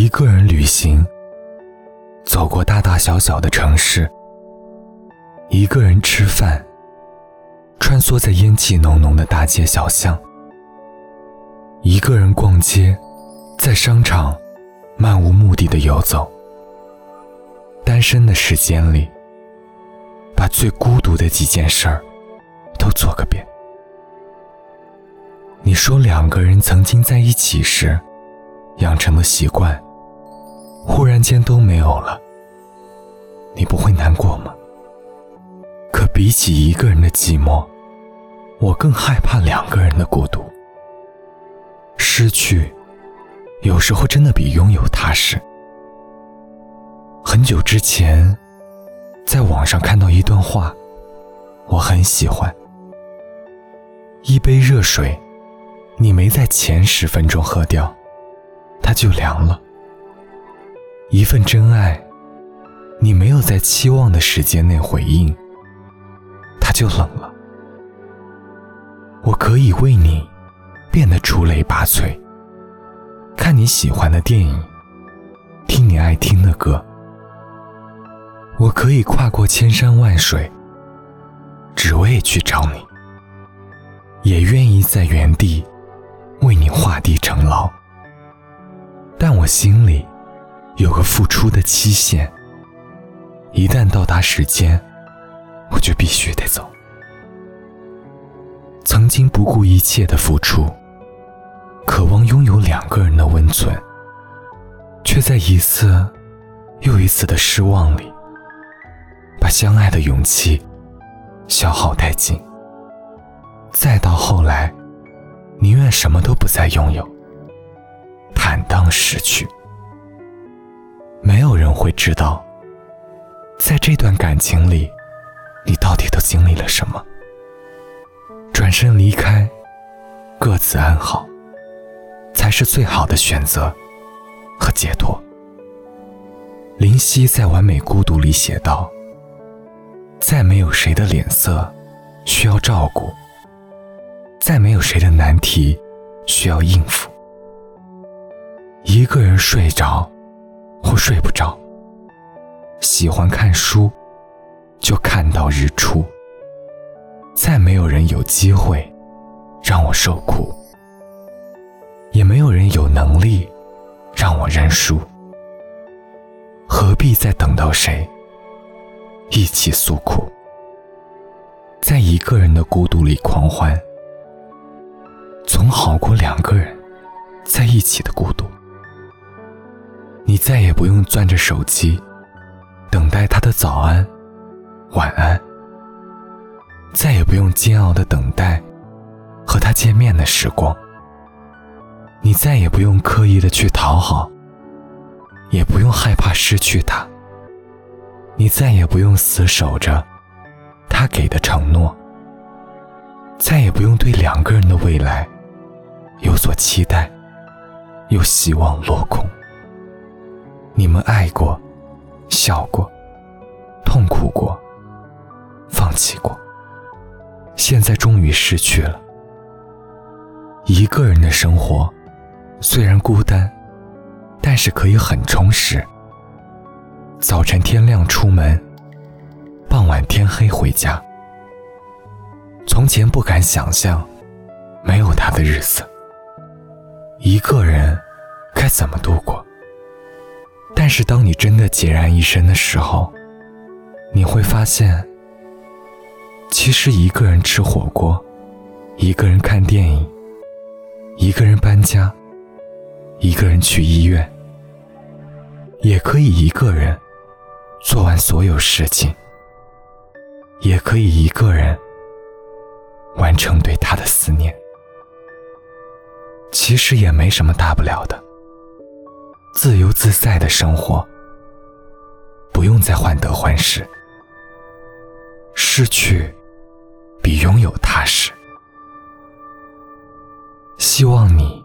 一个人旅行，走过大大小小的城市，一个人吃饭，穿梭在烟气浓浓的大街小巷，一个人逛街，在商场漫无目的的游走。单身的时间里，把最孤独的几件事儿都做个遍。你说两个人曾经在一起时养成的习惯，忽然间都没有了，你不会难过吗？可比起一个人的寂寞，我更害怕两个人的孤独。失去，有时候真的比拥有踏实。很久之前，在网上看到一段话，我很喜欢。一杯热水。你没在前十分钟喝掉，它就凉了。一份真爱，你没有在期望的时间内回应，它就冷了。我可以为你变得出类拔萃，看你喜欢的电影，听你爱听的歌。我可以跨过千山万水，只为去找你，也愿意在原地。为你画地成牢，但我心里有个付出的期限。一旦到达时间，我就必须得走。曾经不顾一切的付出，渴望拥有两个人的温存，却在一次又一次的失望里，把相爱的勇气消耗殆尽。再到后来。宁愿什么都不再拥有，坦荡失去。没有人会知道，在这段感情里，你到底都经历了什么。转身离开，各自安好，才是最好的选择和解脱。林夕在《完美孤独》里写道：“再没有谁的脸色需要照顾。”再没有谁的难题需要应付。一个人睡着或睡不着，喜欢看书就看到日出。再没有人有机会让我受苦，也没有人有能力让我认输。何必再等到谁一起诉苦，在一个人的孤独里狂欢？总好过两个人在一起的孤独。你再也不用攥着手机，等待他的早安、晚安；再也不用煎熬的等待和他见面的时光。你再也不用刻意的去讨好，也不用害怕失去他。你再也不用死守着他给的承诺，再也不用对两个人的未来。有所期待，又希望落空。你们爱过，笑过，痛苦过，放弃过，现在终于失去了。一个人的生活虽然孤单，但是可以很充实。早晨天亮出门，傍晚天黑回家。从前不敢想象没有他的日子。一个人该怎么度过？但是当你真的孑然一身的时候，你会发现，其实一个人吃火锅，一个人看电影，一个人搬家，一个人去医院，也可以一个人做完所有事情，也可以一个人完成对他的思念。其实也没什么大不了的，自由自在的生活，不用再患得患失。失去比拥有踏实。希望你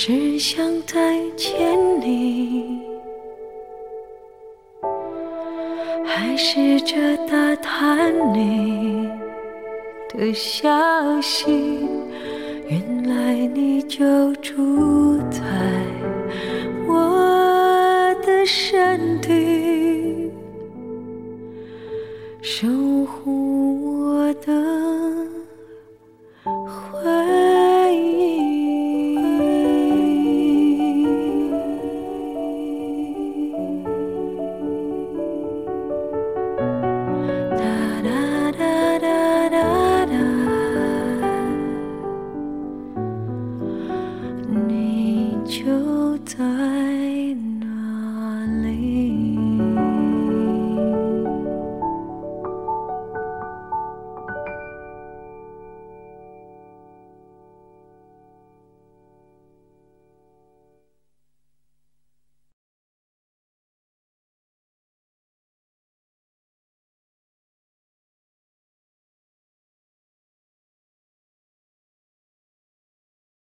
是想再见你，还试着打探你的消息，原来你就住在。我的身体，守护